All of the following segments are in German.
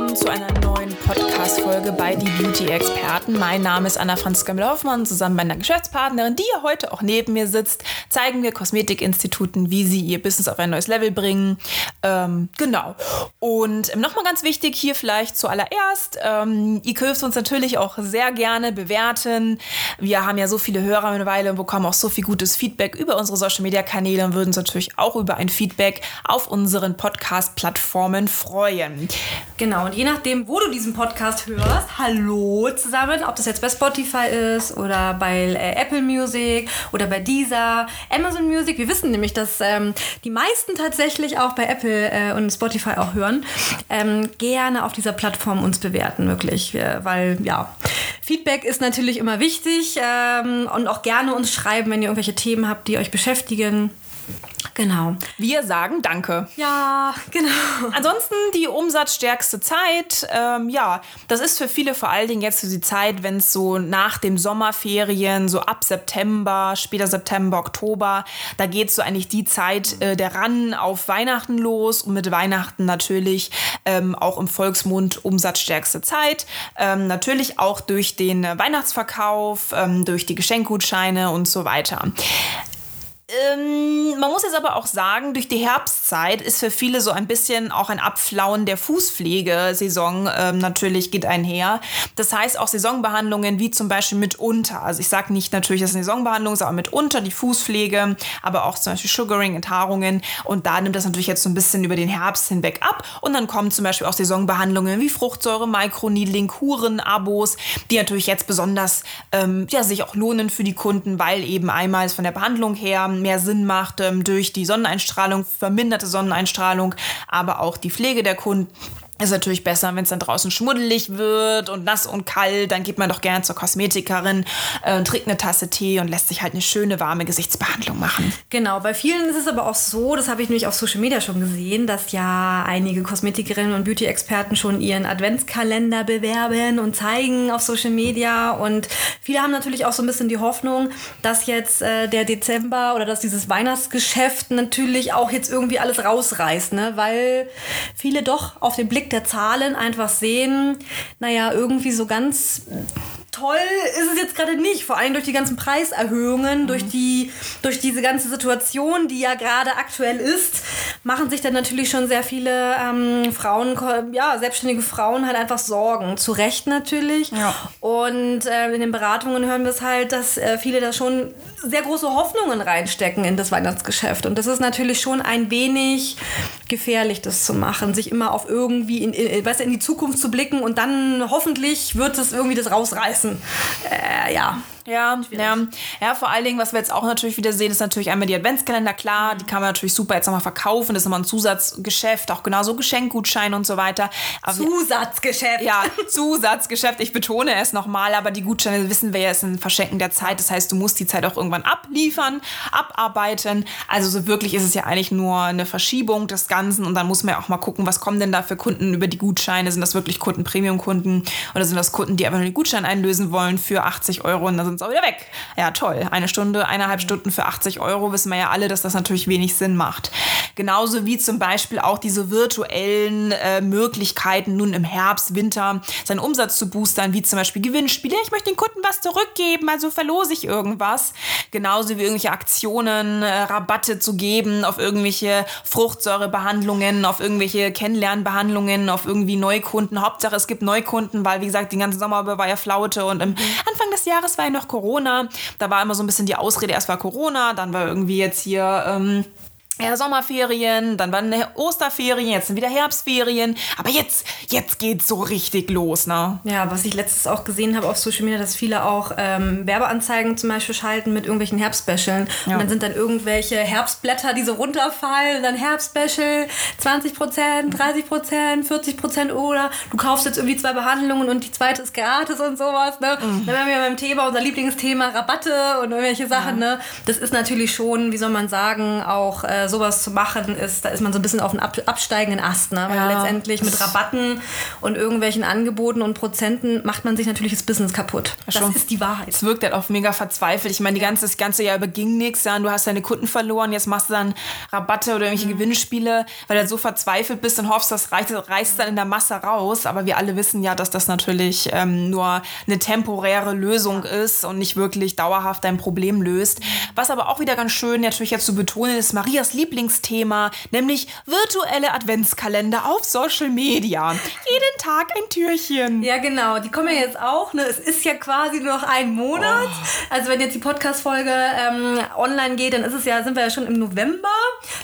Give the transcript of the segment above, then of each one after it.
Willkommen zu einer Podcast-Folge bei Die Beauty-Experten. Mein Name ist Anna Franziska Müller-Hoffmann. Zusammen mit meiner Geschäftspartnerin, die ja heute auch neben mir sitzt, zeigen wir Kosmetikinstituten, wie sie ihr Business auf ein neues Level bringen. Ähm, genau. Und ähm, nochmal ganz wichtig hier vielleicht zuallererst, ähm, ihr dürft uns natürlich auch sehr gerne bewerten. Wir haben ja so viele Hörer mittlerweile und bekommen auch so viel gutes Feedback über unsere Social-Media-Kanäle und würden uns natürlich auch über ein Feedback auf unseren Podcast-Plattformen freuen. Genau, und je nachdem, wo du diesen Podcast hörst, hallo zusammen, ob das jetzt bei Spotify ist oder bei äh, Apple Music oder bei Deezer, Amazon Music. Wir wissen nämlich, dass ähm, die meisten tatsächlich auch bei Apple äh, und Spotify auch hören. Ähm, gerne auf dieser Plattform uns bewerten, wirklich, äh, weil ja, Feedback ist natürlich immer wichtig ähm, und auch gerne uns schreiben, wenn ihr irgendwelche Themen habt, die euch beschäftigen. Genau. Wir sagen Danke. Ja, genau. Ansonsten die umsatzstärkste Zeit. Ähm, ja, das ist für viele vor allen Dingen jetzt so die Zeit, wenn es so nach dem Sommerferien, so ab September, später September, Oktober, da geht so eigentlich die Zeit äh, der Ran auf Weihnachten los und mit Weihnachten natürlich ähm, auch im Volksmund umsatzstärkste Zeit. Ähm, natürlich auch durch den Weihnachtsverkauf, ähm, durch die Geschenkgutscheine und so weiter. Ähm, man muss jetzt aber auch sagen, durch die Herbstzeit ist für viele so ein bisschen auch ein Abflauen der Fußpflegesaison ähm, natürlich geht einher. Das heißt auch Saisonbehandlungen wie zum Beispiel mitunter. Also ich sage nicht natürlich, dass es eine Saisonbehandlung ist, aber mitunter die Fußpflege, aber auch zum Beispiel Sugaring, Enthaarungen. Und da nimmt das natürlich jetzt so ein bisschen über den Herbst hinweg ab. Und dann kommen zum Beispiel auch Saisonbehandlungen wie Fruchtsäure, Microneedling, Kuren, Abos, die natürlich jetzt besonders ähm, ja, sich auch lohnen für die Kunden, weil eben einmal von der Behandlung her mehr Sinn macht ähm, durch die Sonneneinstrahlung, verminderte Sonneneinstrahlung, aber auch die Pflege der Kunden ist natürlich besser, wenn es dann draußen schmuddelig wird und nass und kalt. Dann geht man doch gerne zur Kosmetikerin, äh, trinkt eine Tasse Tee und lässt sich halt eine schöne, warme Gesichtsbehandlung machen. Genau, bei vielen ist es aber auch so, das habe ich nämlich auf Social Media schon gesehen, dass ja einige Kosmetikerinnen und Beauty-Experten schon ihren Adventskalender bewerben und zeigen auf Social Media. Und viele haben natürlich auch so ein bisschen die Hoffnung, dass jetzt äh, der Dezember oder dass dieses Weihnachtsgeschäft natürlich auch jetzt irgendwie alles rausreißt, ne? weil viele doch auf den Blick der Zahlen einfach sehen, naja, irgendwie so ganz toll ist es jetzt gerade nicht. Vor allem durch die ganzen Preiserhöhungen, mhm. durch, die, durch diese ganze Situation, die ja gerade aktuell ist, machen sich dann natürlich schon sehr viele ähm, Frauen, ja, selbstständige Frauen halt einfach Sorgen. Zu Recht natürlich. Ja. Und äh, in den Beratungen hören wir es halt, dass äh, viele da schon sehr große Hoffnungen reinstecken in das Weihnachtsgeschäft. Und das ist natürlich schon ein wenig gefährlich, das zu machen, sich immer auf irgendwie in, in, weißt du, in die Zukunft zu blicken und dann hoffentlich wird es irgendwie das rausreißen. Äh, ja. Ja, ja, ja, vor allen Dingen, was wir jetzt auch natürlich wieder sehen, ist natürlich einmal die Adventskalender, klar, die kann man natürlich super jetzt nochmal verkaufen, das ist nochmal ein Zusatzgeschäft, auch genauso Geschenkgutscheine und so weiter. Aber Zusatzgeschäft. Ja, Zusatzgeschäft, ich betone es nochmal, aber die Gutscheine, wissen wir ja, ist ein Verschenken der Zeit, das heißt, du musst die Zeit auch irgendwann abliefern, abarbeiten, also so wirklich ist es ja eigentlich nur eine Verschiebung des Ganzen und dann muss man ja auch mal gucken, was kommen denn da für Kunden über die Gutscheine, sind das wirklich Kunden, Premium-Kunden oder sind das Kunden, die einfach nur den Gutschein einlösen wollen für 80 Euro und dann sind es auch wieder weg. Ja, toll. Eine Stunde, eineinhalb Stunden für 80 Euro wissen wir ja alle, dass das natürlich wenig Sinn macht. Genauso wie zum Beispiel auch diese virtuellen äh, Möglichkeiten, nun im Herbst, Winter seinen Umsatz zu boostern, wie zum Beispiel Gewinnspiele. Ich möchte den Kunden was zurückgeben, also verlose ich irgendwas. Genauso wie irgendwelche Aktionen, äh, Rabatte zu geben auf irgendwelche Fruchtsäurebehandlungen, auf irgendwelche Kennenlernbehandlungen, auf irgendwie Neukunden. Hauptsache es gibt Neukunden, weil wie gesagt, den ganzen Sommer war ja Flaute und im Anfang des Jahres war ja noch Corona. Da war immer so ein bisschen die Ausrede, erst war Corona, dann war irgendwie jetzt hier. Ähm, ja, Sommerferien, dann waren Osterferien, jetzt sind wieder Herbstferien. Aber jetzt, jetzt geht's so richtig los, ne? Ja, was ich letztes auch gesehen habe auf Social Media, dass viele auch ähm, Werbeanzeigen zum Beispiel schalten mit irgendwelchen Herbstspecialen. Ja. Und dann sind dann irgendwelche Herbstblätter, die so runterfallen. Und dann Herbstspecial, 20 Prozent, 30 Prozent, 40 Prozent oder du kaufst jetzt irgendwie zwei Behandlungen und die zweite ist gratis und sowas, ne? Mhm. Dann haben wir beim Thema, unser Lieblingsthema, Rabatte und irgendwelche Sachen, ja. ne? Das ist natürlich schon, wie soll man sagen, auch äh, sowas zu machen ist, da ist man so ein bisschen auf einem ab, absteigenden Ast. Ne? Weil ja. letztendlich mit Rabatten und irgendwelchen Angeboten und Prozenten macht man sich natürlich das Business kaputt. Das Schon. ist die Wahrheit. Es wirkt halt auch mega verzweifelt. Ich meine, die ganze, das ganze Jahr über ging nichts. Ja? Du hast deine Kunden verloren, jetzt machst du dann Rabatte oder irgendwelche mhm. Gewinnspiele, weil du halt so verzweifelt bist und hoffst, das reißt, reißt dann in der Masse raus. Aber wir alle wissen ja, dass das natürlich ähm, nur eine temporäre Lösung ist und nicht wirklich dauerhaft dein Problem löst. Was aber auch wieder ganz schön natürlich jetzt zu betonen ist, Marias Lieblings Lieblingsthema, nämlich virtuelle Adventskalender auf Social Media. Jeden Tag ein Türchen. Ja, genau. Die kommen ja jetzt auch. Ne? Es ist ja quasi nur noch ein Monat. Oh. Also wenn jetzt die Podcast-Folge ähm, online geht, dann ist es ja, sind wir ja schon im November.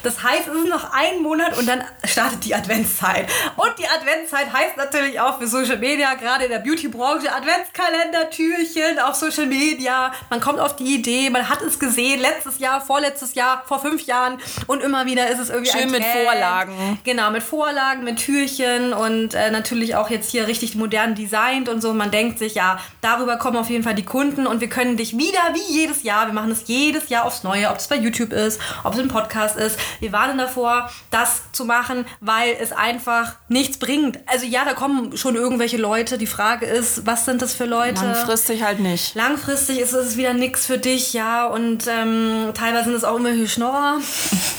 Das heißt, es ist noch ein Monat und dann startet die Adventszeit. Und die Adventszeit heißt natürlich auch für Social Media, gerade in der Beauty-Branche, Adventskalender, Türchen auf Social Media. Man kommt auf die Idee, man hat es gesehen, letztes Jahr, vorletztes Jahr, vor fünf Jahren und immer wieder ist es irgendwie Schön mit Vorlagen. Genau, mit Vorlagen, mit Türchen und äh, natürlich auch jetzt hier richtig modern designt und so. Man denkt sich, ja, darüber kommen auf jeden Fall die Kunden und wir können dich wieder wie jedes Jahr, wir machen es jedes Jahr aufs Neue, ob es bei YouTube ist, ob es im Podcast ist. Wir warnen davor, das zu machen, weil es einfach nichts bringt. Also ja, da kommen schon irgendwelche Leute. Die Frage ist, was sind das für Leute? Langfristig halt nicht. Langfristig ist es wieder nichts für dich, ja. Und ähm, teilweise sind es auch immer Schnorrer.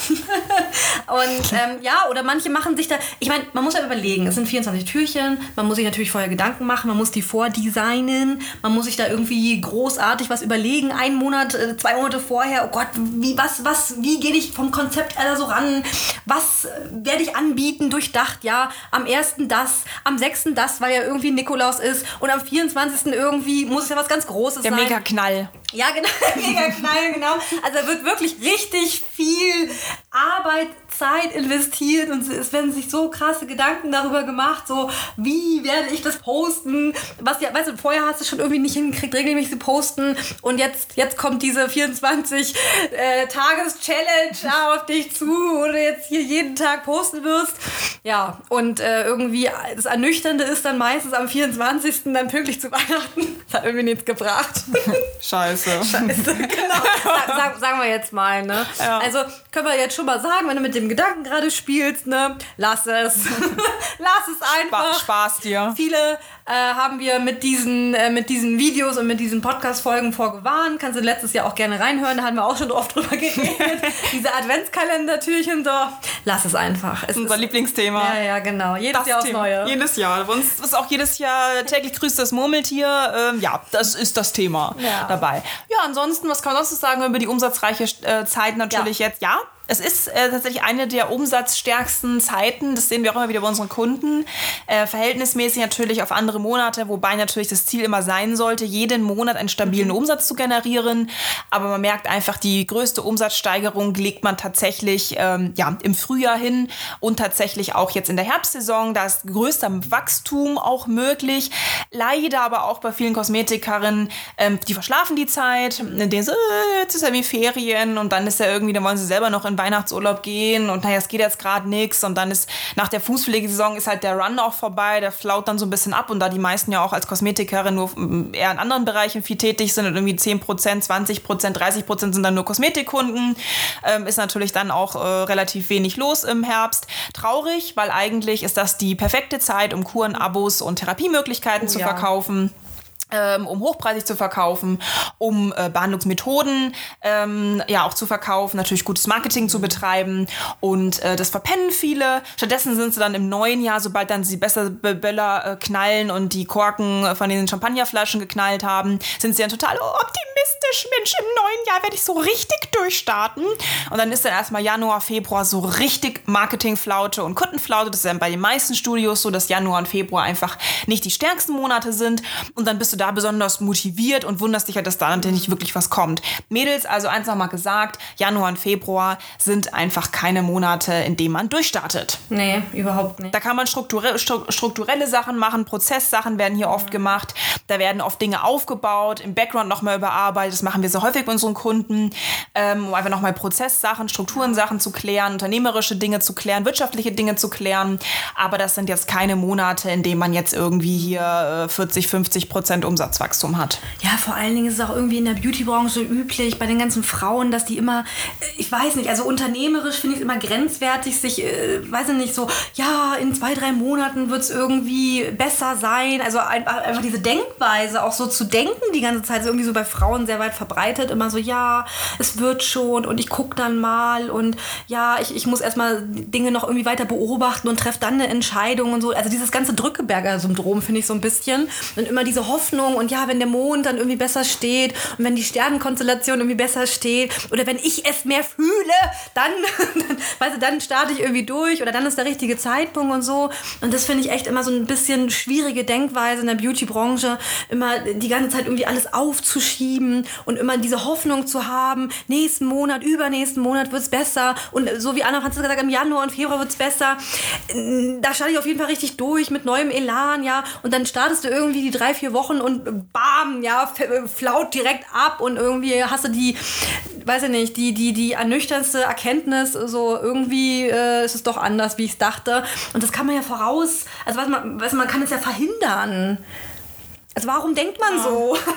und ähm, ja, oder manche machen sich da, ich meine, man muss ja überlegen, es sind 24 Türchen, man muss sich natürlich vorher Gedanken machen, man muss die vordesignen, man muss sich da irgendwie großartig was überlegen, einen Monat, äh, zwei Monate vorher, oh Gott, wie, was, was, wie gehe ich vom Konzept aller so ran, was äh, werde ich anbieten, durchdacht, ja, am 1. das, am 6. das, weil ja irgendwie Nikolaus ist und am 24. irgendwie muss es ja was ganz Großes Der sein. Der Mega-Knall. Ja, genau, mega Knall, genau. Also da wird wirklich richtig viel Arbeit, Zeit investiert und es werden sich so krasse Gedanken darüber gemacht, so wie werde ich das posten, was ja, weißt du, vorher hast du schon irgendwie nicht hingekriegt, regelmäßig zu posten und jetzt, jetzt kommt diese 24 äh, Tages-Challenge auf dich zu, wo du jetzt hier jeden Tag posten wirst. Ja, und äh, irgendwie das Ernüchternde ist dann meistens am 24. dann pünktlich zu Weihnachten. Das hat irgendwie nichts gebracht. Scheiße. Scheiße, genau. Sag, sagen wir jetzt mal, ne? Ja. Also können wir jetzt schon mal sagen, wenn du mit dem Gedanken gerade spielst, ne? Lass es. Lass es einfach. Spaß dir. Viele äh, haben wir mit diesen, äh, mit diesen Videos und mit diesen Podcast-Folgen vorgewarnt. Kannst du letztes Jahr auch gerne reinhören, da haben wir auch schon oft drüber geredet. Diese Adventskalender-Türchen, so. Lass es einfach. Es Unser Lieblingsthema. Ja, ja, genau. Jedes das Jahr aufs Neue. Jedes Jahr. Bei uns ist auch jedes Jahr täglich grüßt das Murmeltier. Ähm, ja, das ist das Thema ja. dabei. Ja, ansonsten, was kann man sonst sagen über die umsatzreiche äh, Zeit natürlich ja. jetzt? Ja, es ist äh, tatsächlich eine der umsatzstärksten Zeiten. Das sehen wir auch immer wieder bei unseren Kunden. Äh, verhältnismäßig natürlich auf andere Monate, wobei natürlich das Ziel immer sein sollte, jeden Monat einen stabilen mhm. Umsatz zu generieren. Aber man merkt einfach, die größte Umsatzsteigerung legt man tatsächlich ähm, ja, im Frühjahr hin und tatsächlich auch jetzt in der Herbstsaison. Da ist größter Wachstum auch möglich. Leider aber auch bei vielen Kosmetikerinnen, ähm, die verschlafen die Zeit, denen so, äh, jetzt ist ja wie Ferien und dann ist ja irgendwie, dann wollen sie selber noch in Weihnachtsurlaub gehen und naja, es geht jetzt gerade nichts und dann ist nach der Fußpflegesaison ist halt der Run auch vorbei, der flaut dann so ein bisschen ab und da die meisten ja auch als Kosmetikerin nur eher in anderen Bereichen viel tätig sind und irgendwie 10%, 20%, 30% sind dann nur Kosmetikkunden, ähm, ist natürlich dann auch äh, relativ wenig los im Herbst. Traurig, weil eigentlich ist das die perfekte Zeit, um Kuren, Abos und Therapiemöglichkeiten oh, zu ja. verkaufen ähm, um hochpreisig zu verkaufen, um äh, Behandlungsmethoden ähm, ja auch zu verkaufen, natürlich gutes Marketing zu betreiben und äh, das verpennen viele. Stattdessen sind sie dann im neuen Jahr, sobald dann sie besser Böller äh, knallen und die Korken von den Champagnerflaschen geknallt haben, sind sie dann total optimistisch Mensch, im neuen Jahr werde ich so richtig durchstarten. Und dann ist dann erstmal Januar, Februar so richtig Marketingflaute und Kundenflaute. Das ist dann bei den meisten Studios so, dass Januar und Februar einfach nicht die stärksten Monate sind. Und dann bist du da besonders motiviert und wunderst dich halt, dass da nicht wirklich was kommt. Mädels, also eins nochmal gesagt, Januar und Februar sind einfach keine Monate, in denen man durchstartet. Nee, überhaupt nicht. Da kann man strukturelle, strukturelle Sachen machen, Prozesssachen werden hier oft gemacht. Da werden oft Dinge aufgebaut, im Background nochmal überarbeitet. Das machen wir so häufig bei unseren Kunden, ähm, um einfach nochmal Prozesssachen, Strukturensachen zu klären, unternehmerische Dinge zu klären, wirtschaftliche Dinge zu klären. Aber das sind jetzt keine Monate, in denen man jetzt irgendwie hier 40, äh, 50 Prozent Umsatzwachstum hat. Ja, vor allen Dingen ist es auch irgendwie in der Beautybranche üblich, bei den ganzen Frauen, dass die immer, äh, ich weiß nicht, also unternehmerisch finde ich es immer grenzwertig, sich, äh, weiß ich nicht, so, ja, in zwei, drei Monaten wird es irgendwie besser sein. Also einfach diese Denkweise auch so zu denken die ganze Zeit, ist irgendwie so bei Frauen sehr weit verbreitet, immer so, ja, es wird schon und ich gucke dann mal und ja, ich, ich muss erstmal Dinge noch irgendwie weiter beobachten und treffe dann eine Entscheidung und so. Also dieses ganze Drückeberger-Syndrom finde ich so ein bisschen. Und immer diese Hoffnung und ja, wenn der Mond dann irgendwie besser steht und wenn die Sternenkonstellation irgendwie besser steht oder wenn ich es mehr fühle, dann, dann, weißt du, dann starte ich irgendwie durch oder dann ist der richtige Zeitpunkt und so. Und das finde ich echt immer so ein bisschen schwierige Denkweise in der Beauty-Branche, immer die ganze Zeit irgendwie alles aufzuschieben und immer diese Hoffnung zu haben, nächsten Monat, übernächsten Monat wird es besser und so wie Anna Franziska gesagt, im Januar und Februar wird es besser. Da starte ich auf jeden Fall richtig durch mit neuem Elan, ja, und dann startest du irgendwie die drei, vier Wochen und bam, ja, flaut direkt ab und irgendwie hast du die, weiß ich nicht, die, die, die ernüchterndste Erkenntnis, so irgendwie äh, ist es doch anders, wie ich es dachte. Und das kann man ja voraus, also weiß man, weiß man kann es ja verhindern. Also warum denkt man ja. so?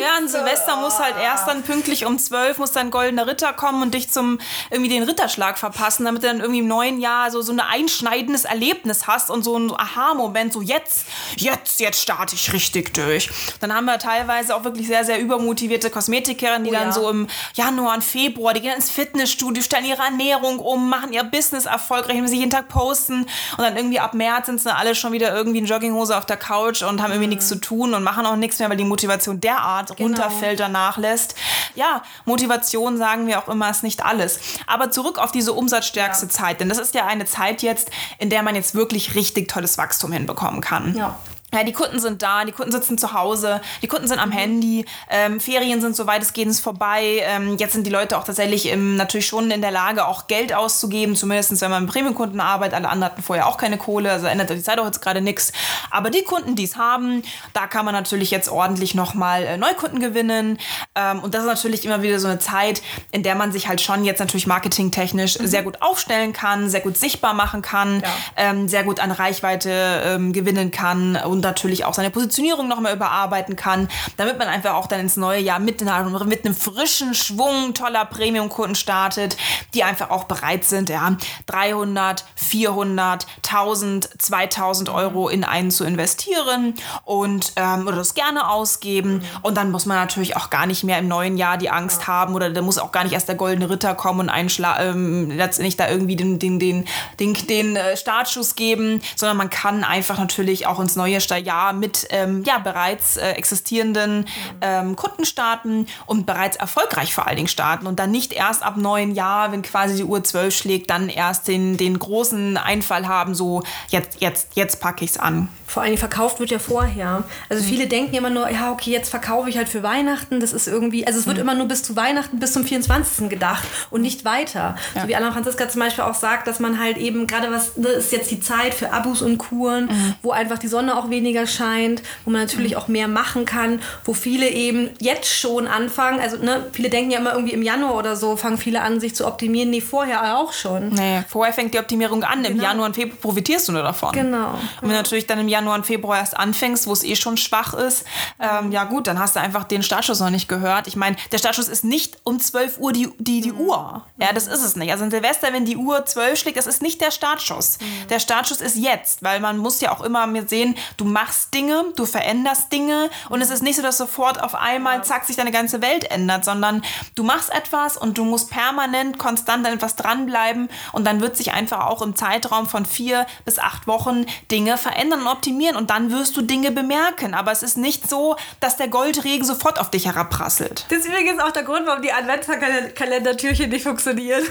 Ja, ein Silvester muss halt erst dann pünktlich um zwölf muss dann goldener Ritter kommen und dich zum irgendwie den Ritterschlag verpassen, damit du dann irgendwie im neuen Jahr so, so ein einschneidendes Erlebnis hast und so ein Aha-Moment, so jetzt, jetzt, jetzt starte ich richtig durch. Dann haben wir teilweise auch wirklich sehr, sehr übermotivierte Kosmetikerinnen, die oh, dann ja. so im Januar und Februar, die gehen ins Fitnessstudio, stellen ihre Ernährung um, machen ihr Business erfolgreich, wenn sie jeden Tag posten und dann irgendwie ab März sind sie alle schon wieder irgendwie in Jogginghose auf der Couch und haben irgendwie mhm. nichts zu tun und machen auch nichts mehr, weil die Motivation derart genau. runterfällt, danach lässt. Ja, Motivation sagen wir auch immer ist nicht alles. Aber zurück auf diese umsatzstärkste ja. Zeit, denn das ist ja eine Zeit jetzt, in der man jetzt wirklich richtig tolles Wachstum hinbekommen kann. Ja. Ja, die Kunden sind da, die Kunden sitzen zu Hause, die Kunden sind am Handy, ähm, Ferien sind so weitestgehend vorbei. Ähm, jetzt sind die Leute auch tatsächlich im, natürlich schon in der Lage, auch Geld auszugeben, zumindest wenn man mit Premium-Kunden arbeitet. Alle anderen hatten vorher auch keine Kohle, also ändert die Zeit auch jetzt gerade nichts. Aber die Kunden, die es haben, da kann man natürlich jetzt ordentlich nochmal äh, Neukunden gewinnen. Ähm, und das ist natürlich immer wieder so eine Zeit, in der man sich halt schon jetzt natürlich marketingtechnisch mhm. sehr gut aufstellen kann, sehr gut sichtbar machen kann, ja. ähm, sehr gut an Reichweite ähm, gewinnen kann und natürlich auch seine Positionierung nochmal überarbeiten kann, damit man einfach auch dann ins neue Jahr mit, mit einem frischen Schwung toller Premium-Kunden startet, die einfach auch bereit sind, ja, 300, 400, 1000, 2000 Euro in einen zu investieren und ähm, oder das gerne ausgeben. Und dann muss man natürlich auch gar nicht mehr im neuen Jahr die Angst haben oder da muss auch gar nicht erst der goldene Ritter kommen und einschla ähm, letztendlich da irgendwie den, den, den, den, den äh, Startschuss geben, sondern man kann einfach natürlich auch ins neue Jahr mit ähm, ja, bereits äh, existierenden ähm, Kunden starten und bereits erfolgreich vor allen Dingen starten und dann nicht erst ab neun Jahr, wenn quasi die Uhr zwölf schlägt, dann erst den, den großen Einfall haben, so jetzt, jetzt, jetzt packe ich es an. Vor allem verkauft wird ja vorher. Also viele mhm. denken immer nur, ja, okay, jetzt verkaufe ich halt für Weihnachten. Das ist irgendwie, also es wird mhm. immer nur bis zu Weihnachten, bis zum 24. gedacht und nicht weiter. Ja. So wie Anna Franziska zum Beispiel auch sagt, dass man halt eben, gerade was, das ist jetzt die Zeit für Abus und Kuren, mhm. wo einfach die Sonne auch weniger scheint, wo man natürlich mhm. auch mehr machen kann, wo viele eben jetzt schon anfangen, also ne, viele denken ja immer irgendwie im Januar oder so, fangen viele an, sich zu optimieren. Nee, vorher auch schon. Nee, vorher fängt die Optimierung an. Im genau. Januar und Februar profitierst du nur davon. Genau. Und wenn natürlich dann im Januar Januar und Februar erst anfängst, wo es eh schon schwach ist, ähm, ja gut, dann hast du einfach den Startschuss noch nicht gehört. Ich meine, der Startschuss ist nicht um 12 Uhr die, die, die mhm. Uhr. Ja, das ist es nicht. Also in Silvester, wenn die Uhr 12 schlägt, das ist nicht der Startschuss. Mhm. Der Startschuss ist jetzt, weil man muss ja auch immer mit sehen, du machst Dinge, du veränderst Dinge und es ist nicht so, dass sofort auf einmal, zack, sich deine ganze Welt ändert, sondern du machst etwas und du musst permanent, konstant an etwas dranbleiben und dann wird sich einfach auch im Zeitraum von vier bis acht Wochen Dinge verändern und optimieren optimieren und dann wirst du Dinge bemerken. Aber es ist nicht so, dass der Goldregen sofort auf dich herabprasselt. Das ist übrigens auch der Grund, warum die Adventskalendertürchen nicht funktionieren.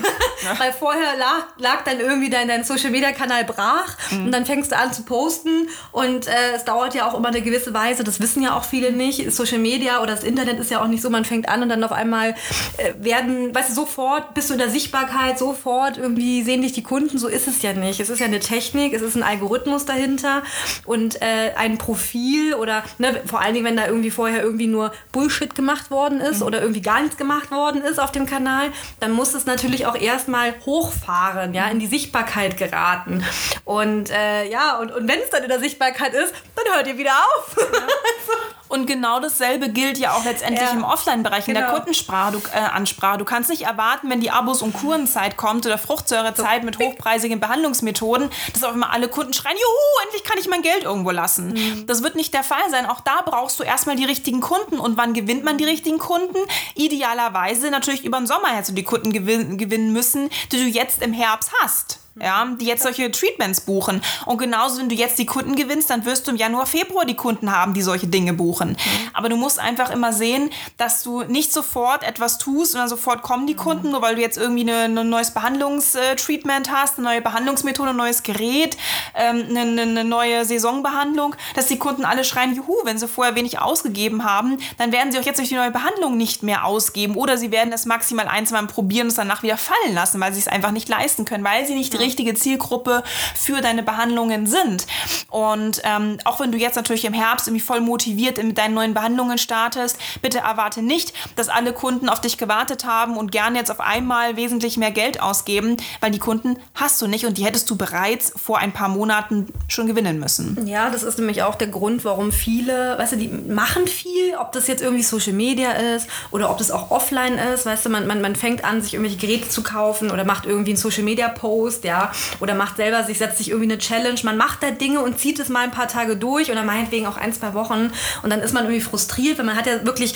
Ja. Weil vorher lag, lag, dann irgendwie dein, dein Social-Media-Kanal brach mhm. und dann fängst du an zu posten und äh, es dauert ja auch immer eine gewisse Weise, das wissen ja auch viele nicht. Social Media oder das Internet ist ja auch nicht so, man fängt an und dann auf einmal äh, werden, weißt du, sofort bist du in der Sichtbarkeit, sofort irgendwie sehen dich die Kunden, so ist es ja nicht. Es ist ja eine Technik, es ist ein Algorithmus dahinter und äh, ein Profil oder ne, vor allen Dingen, wenn da irgendwie vorher irgendwie nur Bullshit gemacht worden ist mhm. oder irgendwie gar nichts gemacht worden ist auf dem Kanal, dann muss es natürlich auch erstmal hochfahren, ja, in die Sichtbarkeit geraten. Und äh, ja, und, und wenn es dann in der Sichtbarkeit ist, dann hört ihr wieder auf. Ja. Und genau dasselbe gilt ja auch letztendlich ja. im Offline-Bereich, in der genau. Kundenansprache. Du, äh, Ansprache. du kannst nicht erwarten, wenn die Abos- und Kurenzeit kommt oder Fruchtsäurezeit mit hochpreisigen Behandlungsmethoden, dass auch immer alle Kunden schreien, juhu, endlich kann ich mein Geld irgendwo lassen. Mhm. Das wird nicht der Fall sein. Auch da brauchst du erstmal die richtigen Kunden. Und wann gewinnt man die richtigen Kunden? Idealerweise natürlich über den Sommer hättest du die Kunden gewinnen müssen, die du jetzt im Herbst hast ja, die jetzt solche Treatments buchen. Und genauso, wenn du jetzt die Kunden gewinnst, dann wirst du im Januar, Februar die Kunden haben, die solche Dinge buchen. Mhm. Aber du musst einfach immer sehen, dass du nicht sofort etwas tust und dann sofort kommen die mhm. Kunden, nur weil du jetzt irgendwie ein neues Behandlungstreatment hast, eine neue Behandlungsmethode, ein neues Gerät, ähm, eine, eine neue Saisonbehandlung, dass die Kunden alle schreien, juhu, wenn sie vorher wenig ausgegeben haben, dann werden sie auch jetzt durch die neue Behandlung nicht mehr ausgeben oder sie werden es maximal ein, zwei Mal probieren und es danach wieder fallen lassen, weil sie es einfach nicht leisten können, weil sie nicht ja richtige Zielgruppe für deine Behandlungen sind. Und ähm, auch wenn du jetzt natürlich im Herbst irgendwie voll motiviert mit deinen neuen Behandlungen startest, bitte erwarte nicht, dass alle Kunden auf dich gewartet haben und gerne jetzt auf einmal wesentlich mehr Geld ausgeben, weil die Kunden hast du nicht und die hättest du bereits vor ein paar Monaten schon gewinnen müssen. Ja, das ist nämlich auch der Grund, warum viele, weißt du, die machen viel, ob das jetzt irgendwie Social Media ist oder ob das auch offline ist, weißt du, man, man, man fängt an, sich irgendwelche Geräte zu kaufen oder macht irgendwie einen Social Media Post, ja, oder macht selber sich, setzt sich irgendwie eine Challenge. Man macht da Dinge und zieht es mal ein paar Tage durch oder meinetwegen auch ein, zwei Wochen. Und dann ist man irgendwie frustriert, weil man hat ja wirklich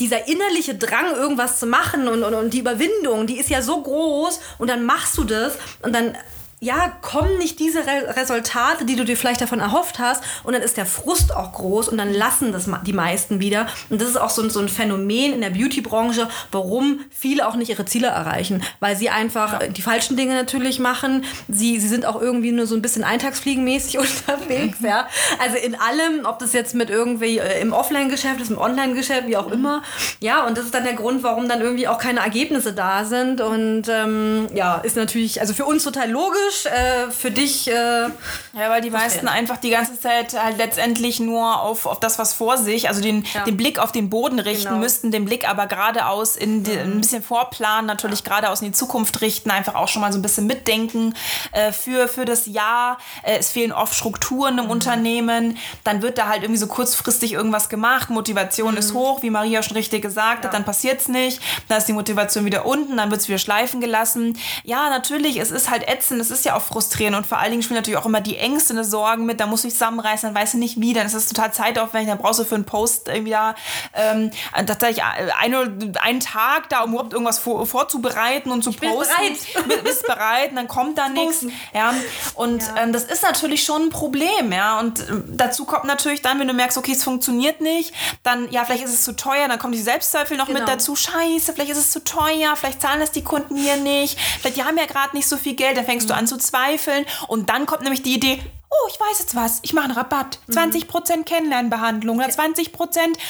dieser innerliche Drang, irgendwas zu machen und, und, und die Überwindung, die ist ja so groß. Und dann machst du das und dann ja, kommen nicht diese Re Resultate, die du dir vielleicht davon erhofft hast. Und dann ist der Frust auch groß und dann lassen das die meisten wieder. Und das ist auch so ein, so ein Phänomen in der Beauty-Branche, warum viele auch nicht ihre Ziele erreichen. Weil sie einfach ja. die falschen Dinge natürlich machen. Sie, sie sind auch irgendwie nur so ein bisschen eintagsfliegenmäßig unterwegs. Mhm. Ja. Also in allem, ob das jetzt mit irgendwie äh, im Offline-Geschäft ist, im Online-Geschäft, wie auch mhm. immer. Ja, und das ist dann der Grund, warum dann irgendwie auch keine Ergebnisse da sind. Und ähm, ja, ist natürlich, also für uns total logisch logisch, äh, für dich. Äh, ja, weil die meisten einfach die ganze Zeit halt letztendlich nur auf, auf das, was vor sich, also den, ja. den Blick auf den Boden richten, genau. müssten den Blick aber geradeaus in die, ein bisschen vorplanen, natürlich ja. geradeaus in die Zukunft richten, einfach auch schon mal so ein bisschen mitdenken äh, für, für das Jahr. Äh, es fehlen oft Strukturen im mhm. Unternehmen, dann wird da halt irgendwie so kurzfristig irgendwas gemacht, Motivation mhm. ist hoch, wie Maria schon richtig gesagt hat, dann passiert es nicht, dann ist die Motivation wieder unten, dann wird es wieder schleifen gelassen. Ja, natürlich, es ist halt ätzend, es ist ja auch frustrierend und vor allen Dingen spielen natürlich auch immer die Ängste und Sorgen mit, da musst du dich zusammenreißen, dann weißt du nicht wie, dann ist das total zeitaufwendig, dann brauchst du für einen Post irgendwie da ähm, tatsächlich eine, einen Tag da, um überhaupt irgendwas vor, vorzubereiten und zu ich posten. Bin bereit. Bist bereit und dann kommt da nichts. Ja. Und ja. Ähm, das ist natürlich schon ein Problem, ja. Und ähm, dazu kommt natürlich dann, wenn du merkst, okay, es funktioniert nicht, dann, ja, vielleicht ist es zu teuer, dann kommen die Selbstzweifel noch genau. mit dazu. Scheiße, vielleicht ist es zu teuer, vielleicht zahlen das die Kunden hier nicht, vielleicht die haben ja gerade nicht so viel Geld, dann fängst mhm. du an zu zu zweifeln. Und dann kommt nämlich die Idee, oh, ich weiß jetzt was, ich mache einen Rabatt. 20% mhm. Kennenlernbehandlung oder 20%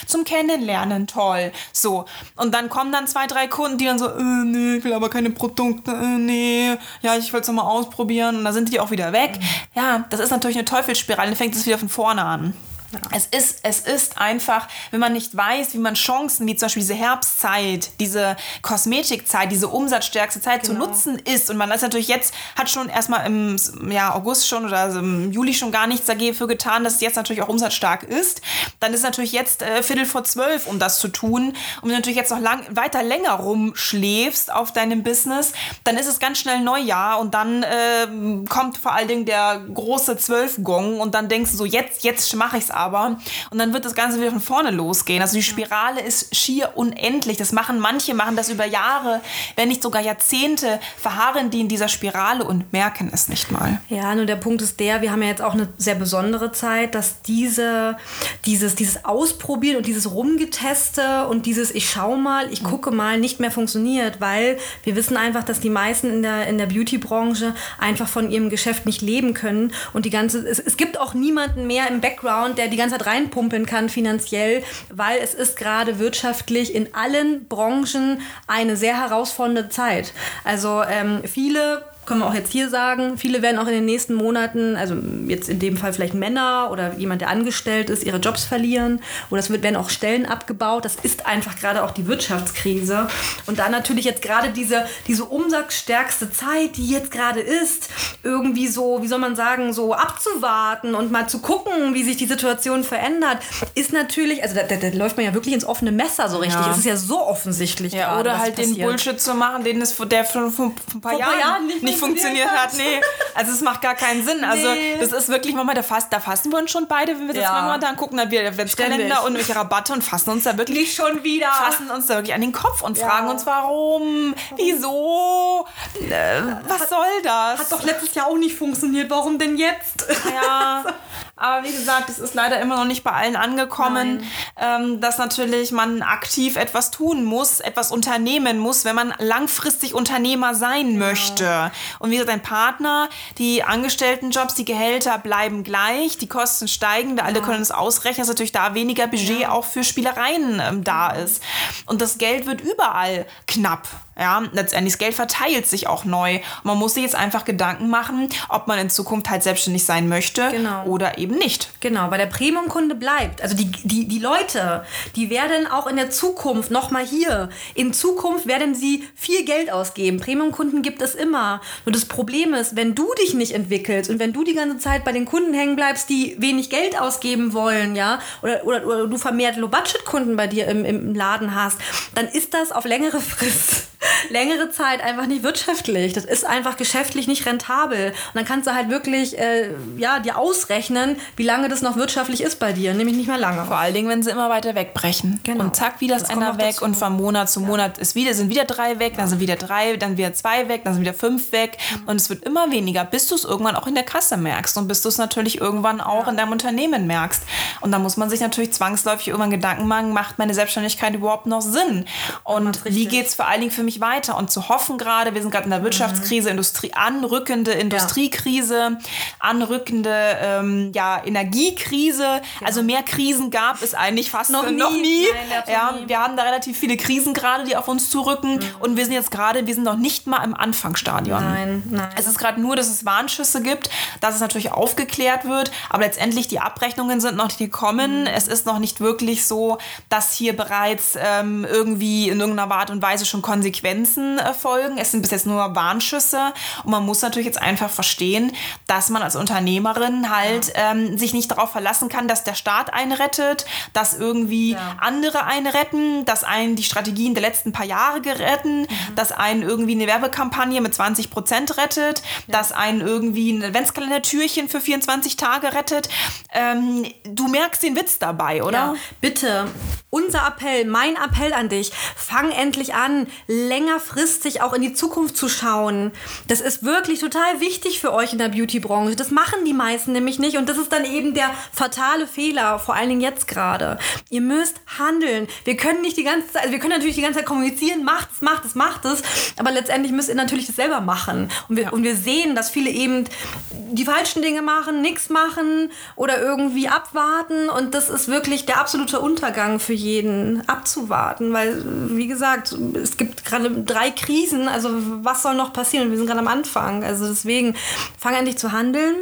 zum Kennenlernen, toll. So. Und dann kommen dann zwei, drei Kunden, die dann so, äh, nee, ich will aber keine Produkte, äh, nee, ja, ich will es nochmal ausprobieren. Und dann sind die auch wieder weg. Mhm. Ja, das ist natürlich eine Teufelsspirale, dann fängt es wieder von vorne an. Ja. Es, ist, es ist einfach, wenn man nicht weiß, wie man Chancen, wie zum Beispiel diese Herbstzeit, diese Kosmetikzeit, diese umsatzstärkste Zeit genau. zu nutzen ist. Und man das natürlich jetzt, hat schon erstmal im ja, August schon oder im Juli schon gar nichts dafür getan, dass es jetzt natürlich auch umsatzstark ist. Dann ist natürlich jetzt äh, Viertel vor zwölf, um das zu tun. Und wenn du natürlich jetzt noch lang, weiter länger rumschläfst auf deinem Business, dann ist es ganz schnell Neujahr und dann äh, kommt vor allen Dingen der große Zwölfgong und dann denkst du so, jetzt, jetzt mache ich es aber aber. Und dann wird das Ganze wieder von vorne losgehen. Also die Spirale ist schier unendlich. Das machen manche, machen das über Jahre, wenn nicht sogar Jahrzehnte, verharren die in dieser Spirale und merken es nicht mal. Ja, nur der Punkt ist der, wir haben ja jetzt auch eine sehr besondere Zeit, dass diese, dieses, dieses Ausprobieren und dieses Rumgeteste und dieses Ich schau mal, ich gucke mal nicht mehr funktioniert, weil wir wissen einfach, dass die meisten in der, in der Beauty-Branche einfach von ihrem Geschäft nicht leben können und die ganze, es, es gibt auch niemanden mehr im Background, der die ganze Zeit reinpumpen kann finanziell, weil es ist gerade wirtschaftlich in allen Branchen eine sehr herausfordernde Zeit. Also ähm, viele können wir auch jetzt hier sagen, viele werden auch in den nächsten Monaten, also jetzt in dem Fall vielleicht Männer oder jemand, der angestellt ist, ihre Jobs verlieren oder es werden auch Stellen abgebaut. Das ist einfach gerade auch die Wirtschaftskrise. Und dann natürlich jetzt gerade diese, diese umsatzstärkste Zeit, die jetzt gerade ist, irgendwie so, wie soll man sagen, so abzuwarten und mal zu gucken, wie sich die Situation verändert, ist natürlich, also da, da, da läuft man ja wirklich ins offene Messer so richtig. Es ist ja so offensichtlich. Ja, gerade, oder halt den passiert. Bullshit zu machen, den es der von, ein paar Jahren, Jahren nicht nicht funktioniert funktioniert hat. Nee, also es macht gar keinen Sinn. Also Nee. das ist wirklich, Mama, da, fast, da fassen wir uns schon beide, wenn wir das Ja. mal da angucken, dann wir Adventskalender und welche Rabatte und fassen uns da wirklich Nicht schon wieder. fassen uns da wirklich an den Kopf und fragen uns, warum, wieso, äh, was soll das? Hat doch letztes Jahr auch nicht funktioniert. Warum denn jetzt? Ja, aber wie gesagt, es ist leider immer noch nicht bei allen angekommen, ähm, dass natürlich man aktiv etwas tun muss, etwas unternehmen muss, wenn man langfristig Unternehmer sein möchte. Und wie gesagt, ein Partner, die Angestelltenjobs, die Gehälter bleiben gleich, die Kosten steigen, da alle können es ausrechnen, dass natürlich da weniger Budget auch für Spielereien ähm, da ist. Und das Geld wird überall knapp. Ja, letztendlich das Geld verteilt sich auch neu. Man muss sich jetzt einfach Gedanken machen, ob man in Zukunft halt selbstständig sein möchte Genau. oder eben nicht. Genau, weil der Premium-Kunde bleibt. Also die, die, die Leute, die werden auch in der Zukunft, nochmal hier, in Zukunft werden sie viel Geld ausgeben. Premium-Kunden gibt es immer. Nur das Problem ist, wenn du dich nicht entwickelst und wenn du die ganze Zeit bei den Kunden hängen bleibst, die wenig Geld ausgeben wollen, ja, oder, oder, oder du vermehrt Low-Budget-Kunden bei dir im, im Laden hast, dann ist das auf längere Frist, längere Zeit einfach nicht wirtschaftlich. Das ist einfach geschäftlich nicht rentabel. Und dann kannst du halt wirklich, äh, ja, dir ausrechnen, wie lange das noch wirtschaftlich ist bei dir. Nämlich nicht mehr lange. Vor allen Dingen, wenn sie immer weiter wegbrechen. Genau. Und zack, wieder ist einer weg und von Monat zu Monat ist wieder, sind wieder drei weg, dann sind wieder drei, dann wieder zwei weg, dann sind wieder fünf weg. Mhm. Und es wird immer weniger, bis du es irgendwann auch in der Kasse merkst und bis du es natürlich irgendwann auch in deinem Unternehmen merkst. Und da muss man sich natürlich zwangsläufig irgendwann Gedanken machen, macht meine Selbstständigkeit überhaupt noch Sinn? Und wie geht es vor allen Dingen für mich weiter? Und zu hoffen gerade, wir sind gerade in der Mhm. Wirtschaftskrise, Industrie, anrückende Industriekrise, anrückende ähm, ja, Energiekrise. Also mehr Krisen gab es eigentlich fast Noch nie. Noch nie. Nein, ja, nie. wir haben da relativ viele Krisen gerade, die auf uns zurücken. Und wir sind jetzt gerade, wir sind noch nicht mal im Anfangsstadion. Nein, nein. Es ist gerade nur, dass es Warnschüsse gibt, dass es natürlich aufgeklärt wird, aber letztendlich die Abrechnungen sind noch nicht gekommen. Es ist noch nicht wirklich so, dass hier bereits ähm, irgendwie in irgendeiner Art und Weise schon Konsequenzen äh, folgen. Es sind bis jetzt nur Warnschüsse und man muss natürlich jetzt einfach verstehen, dass man als Unternehmerin halt ähm, sich nicht darauf verlassen kann, dass der Staat einen rettet, dass irgendwie Ja. andere einen retten, dass einen die Strategien der letzten paar Jahre geretten, dass einen irgendwie eine Werbekampagne mit 20 Prozent rettet, dass einen irgendwie ein Adventskalender-Türchen für 24 Tage rettet. Ähm, du merkst den Witz dabei, oder? Ja, bitte, unser Appell, mein Appell an dich, fang endlich an, längerfristig auch in die Zukunft zu schauen. Das ist wirklich total wichtig für euch in der Beauty-Branche. Das machen die meisten nämlich nicht und das ist dann eben der fatale Fehler, vor allen Dingen jetzt gerade. Ihr müsst handeln. Wir können nicht die ganze Zeit, also wir können natürlich die ganze Zeit kommunizieren, macht es, macht es, macht es, aber letztendlich müsst ihr natürlich das selber machen. Und wir, und wir sehen, dass viele eben die falschen Dinge machen, nichts machen oder irgendwie abwarten und das ist wirklich der absolute Untergang für jeden, abzuwarten, weil, wie gesagt, es gibt gerade drei Krisen, also was soll noch passieren? Wir sind gerade am Anfang, also deswegen fang endlich zu handeln,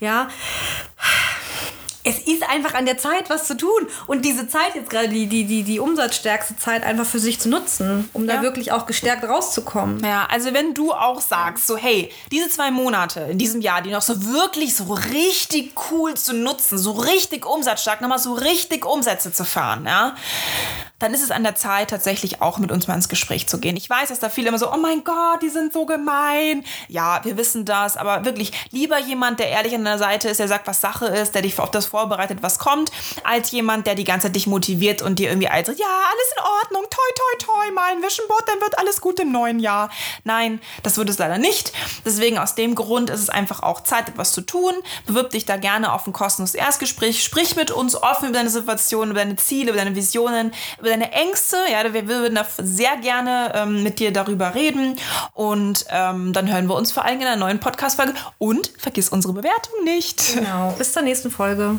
ja es ist einfach an der Zeit, was zu tun. Und diese Zeit jetzt gerade, die, die, die, die umsatzstärkste Zeit einfach für sich zu nutzen, um Ja. da wirklich auch gestärkt rauszukommen. Ja, also wenn du auch sagst, so hey, diese zwei Monate in diesem Jahr, die noch so wirklich so richtig cool zu nutzen, so richtig umsatzstark, nochmal so richtig Umsätze zu fahren, ja, dann ist es an der Zeit, tatsächlich auch mit uns mal ins Gespräch zu gehen. Ich weiß, dass da viele immer so, oh mein Gott, die sind so gemein. Ja, wir wissen das, aber wirklich lieber jemand, der ehrlich an der Seite ist, der sagt, was Sache ist, der dich auf das vorbereitet, was kommt, als jemand, der die ganze Zeit dich motiviert und dir irgendwie sagt, ja, alles in Ordnung, toi, toi, toi, mein Visionboard, dann wird alles gut im neuen Jahr. Nein, das wird es leider nicht. Deswegen aus dem Grund ist es einfach auch Zeit, etwas zu tun. Bewirb dich da gerne auf ein kostenloses Erstgespräch. Sprich mit uns offen über deine Situation, über deine Ziele, über deine Visionen, über deine Ängste. Ja, wir würden da sehr gerne ähm, mit dir darüber reden. Und ähm, dann hören wir uns vor allem in einer neuen Podcast-Folge. Und vergiss unsere Bewertung nicht. Genau. Bis zur nächsten Folge.